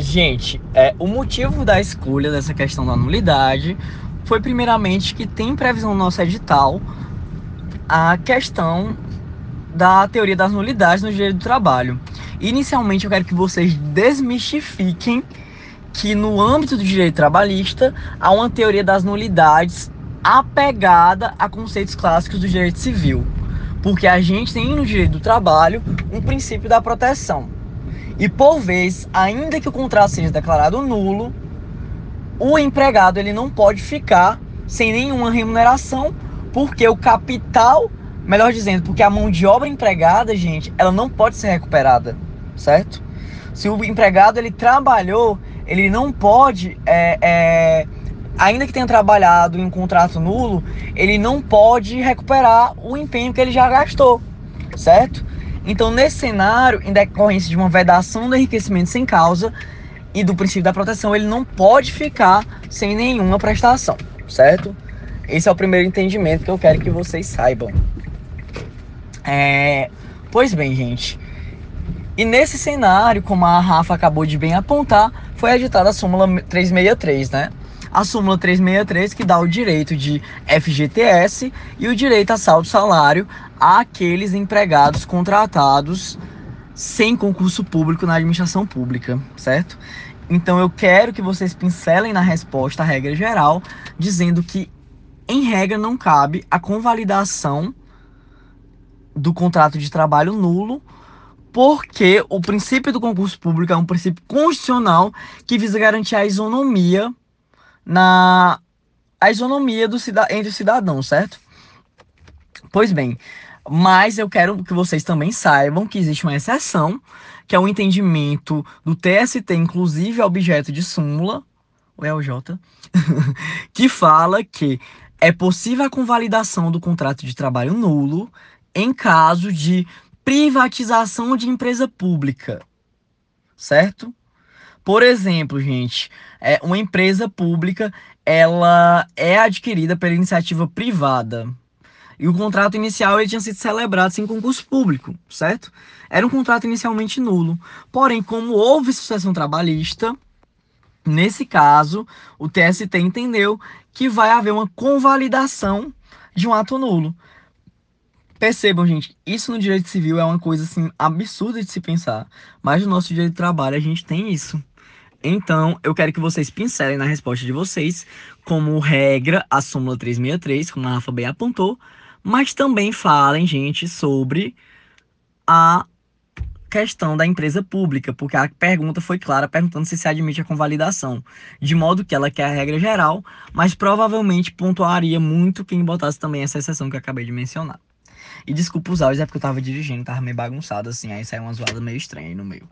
Gente, é, o motivo da escolha dessa questão da nulidade foi primeiramente que tem previsão no nosso edital a questão da teoria das nulidades no direito do trabalho. Inicialmente eu quero que vocês desmistifiquem que no âmbito do direito trabalhista há uma teoria das nulidades apegada a conceitos clássicos do direito civil. Porque a gente tem no direito do trabalho um princípio da proteção. E por vez, ainda que o contrato seja declarado nulo, o empregado ele não pode ficar sem nenhuma remuneração, porque o capital, melhor dizendo, porque a mão de obra empregada, gente, ela não pode ser recuperada, certo? Se o empregado ele trabalhou, ele não pode, é, é, ainda que tenha trabalhado em um contrato nulo, ele não pode recuperar o empenho que ele já gastou, certo? Então, nesse cenário, em decorrência de uma vedação do enriquecimento sem causa e do princípio da proteção, ele não pode ficar sem nenhuma prestação, certo? Esse é o primeiro entendimento que eu quero que vocês saibam. É... Pois bem, gente. E nesse cenário, como a Rafa acabou de bem apontar, foi editada a súmula 363, né? A súmula 363 que dá o direito de FGTS e o direito a saldo salário àqueles empregados contratados sem concurso público na administração pública, certo? Então eu quero que vocês pincelem na resposta a regra geral, dizendo que em regra não cabe a convalidação do contrato de trabalho nulo, porque o princípio do concurso público é um princípio constitucional que visa garantir a isonomia na a isonomia do entre os cidadãos, certo? Pois bem, mas eu quero que vocês também saibam que existe uma exceção, que é o entendimento do TST, inclusive objeto de súmula, o LJ, que fala que é possível a convalidação do contrato de trabalho nulo em caso de privatização de empresa pública, certo? Por exemplo, gente, é uma empresa pública ela é adquirida pela iniciativa privada. E o contrato inicial ele tinha sido celebrado sem concurso público, certo? Era um contrato inicialmente nulo. Porém, como houve sucessão trabalhista, nesse caso, o TST entendeu que vai haver uma convalidação de um ato nulo. Percebam, gente, isso no direito civil é uma coisa assim absurda de se pensar, mas no nosso direito de trabalho a gente tem isso. Então, eu quero que vocês pincelem na resposta de vocês, como regra, a súmula 363, como a Rafa bem apontou, mas também falem, gente, sobre a questão da empresa pública, porque a pergunta foi clara, perguntando se se admite a convalidação, de modo que ela quer a regra geral, mas provavelmente pontuaria muito quem botasse também essa exceção que eu acabei de mencionar. E desculpa os áudios, é porque eu tava dirigindo, tava meio bagunçado assim, aí saiu uma zoada meio estranha aí no meio.